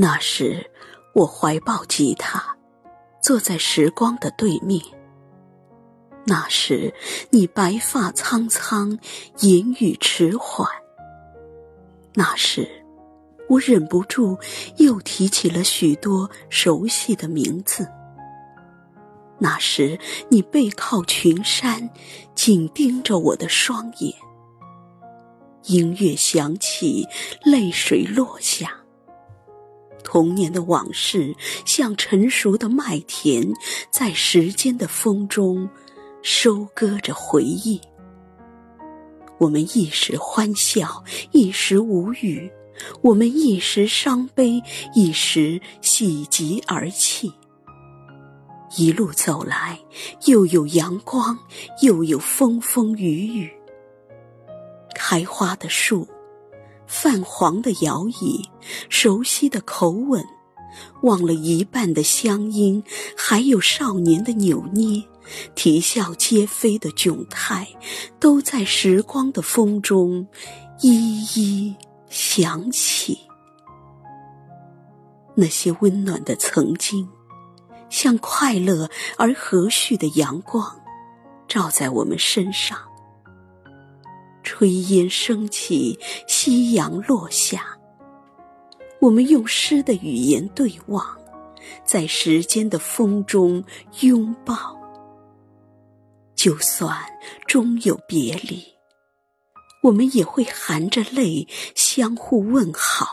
那时，我怀抱吉他，坐在时光的对面。那时，你白发苍苍，言语迟缓。那时，我忍不住又提起了许多熟悉的名字。那时，你背靠群山，紧盯着我的双眼。音乐响起，泪水落下。童年的往事像成熟的麦田，在时间的风中收割着回忆。我们一时欢笑，一时无语；我们一时伤悲，一时喜极而泣。一路走来，又有阳光，又有风风雨雨。开花的树，泛黄的摇椅，熟悉的口吻，忘了一半的乡音，还有少年的扭捏，啼笑皆非的窘态，都在时光的风中一一响起。那些温暖的曾经。像快乐而和煦的阳光，照在我们身上。炊烟升起，夕阳落下。我们用诗的语言对望，在时间的风中拥抱。就算终有别离，我们也会含着泪相互问好。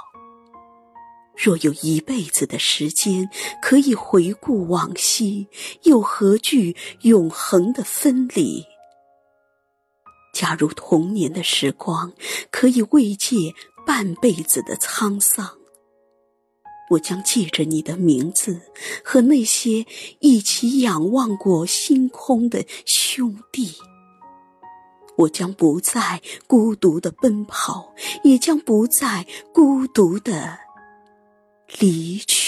若有一辈子的时间可以回顾往昔，又何惧永恒的分离？假如童年的时光可以慰藉半辈子的沧桑，我将记着你的名字和那些一起仰望过星空的兄弟。我将不再孤独的奔跑，也将不再孤独的。离去。